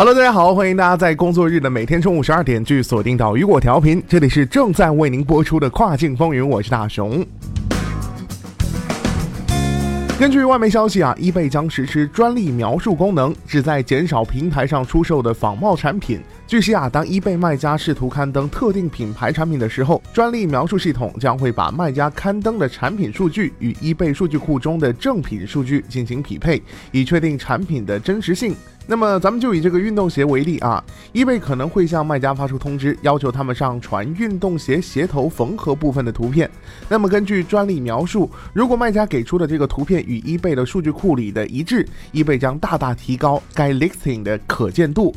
Hello，大家好，欢迎大家在工作日的每天中午十二点去锁定到雨果调频，这里是正在为您播出的跨境风云，我是大熊。根据外媒消息啊，eBay 将实施专利描述功能，旨在减少平台上出售的仿冒产品。据悉啊，当 eBay 卖家试图刊登特定品牌产品的时候，专利描述系统将会把卖家刊登的产品数据与 eBay 数据库中的正品数据进行匹配，以确定产品的真实性。那么咱们就以这个运动鞋为例啊，eBay 可能会向卖家发出通知，要求他们上传运动鞋鞋头缝合部分的图片。那么根据专利描述，如果卖家给出的这个图片与 eBay 的数据库里的一致，eBay 将大大提高该 listing 的可见度。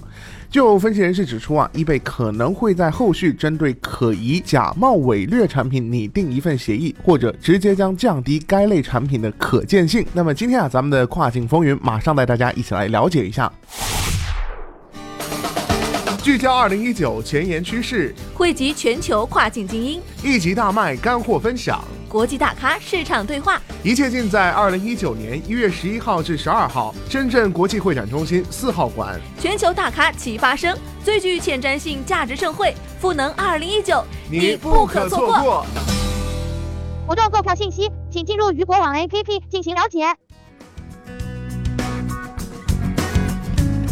就分析人士指出啊，eBay 可能会在后续针对可疑、假冒、伪劣产品拟定一份协议，或者直接将降低该类产品的可见性。那么今天啊，咱们的跨境风云马上带大家一起来了解一下。聚焦二零一九前沿趋势，汇集全球跨境精英，一集大卖干货分享，国际大咖市场对话，一切尽在二零一九年一月十一号至十二号，深圳国际会展中心四号馆。全球大咖齐发声，最具前瞻性价值盛会——赋能二零一九，你不可错过。活动购票信息，请进入余果网 APP 进行了解。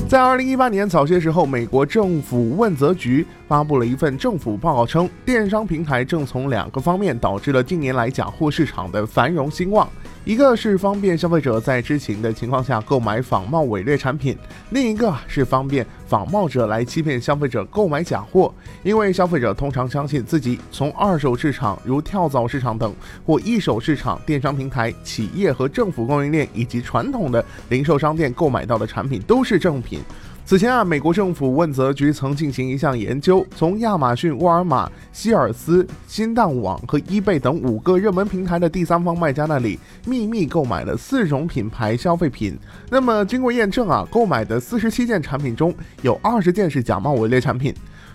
在二零一八年早些时候，美国政府问责局发布了一份政府报告，称电商平台正从两个方面导致了近年来假货市场的繁荣兴旺。一个是方便消费者在知情的情况下购买仿冒伪劣产品，另一个是方便仿冒者来欺骗消费者购买假货。因为消费者通常相信自己从二手市场如跳蚤市场等或一手市场、电商平台、企业和政府供应链以及传统的零售商店购买到的产品都是正品。此前啊，美国政府问责局曾进行一项研究，从亚马逊、沃尔玛、希尔斯、新蛋网和易贝等五个热门平台的第三方卖家那里秘密购买了四种品牌消费品。那么经过验证啊，购买的四十七件产品中有二十件是假冒伪劣产品。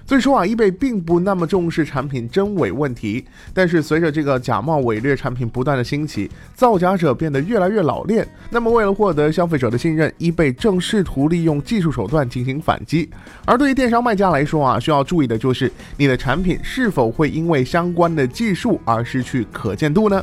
最初啊，eBay 并不那么重视产品真伪问题，但是随着这个假冒伪劣产品不断的兴起，造假者变得越来越老练。那么为了获得消费者的信任，eBay 正试图利用技术手段进行反击。而对于电商卖家来说啊，需要注意的就是你的产品是否会因为相关的技术而失去可见度呢？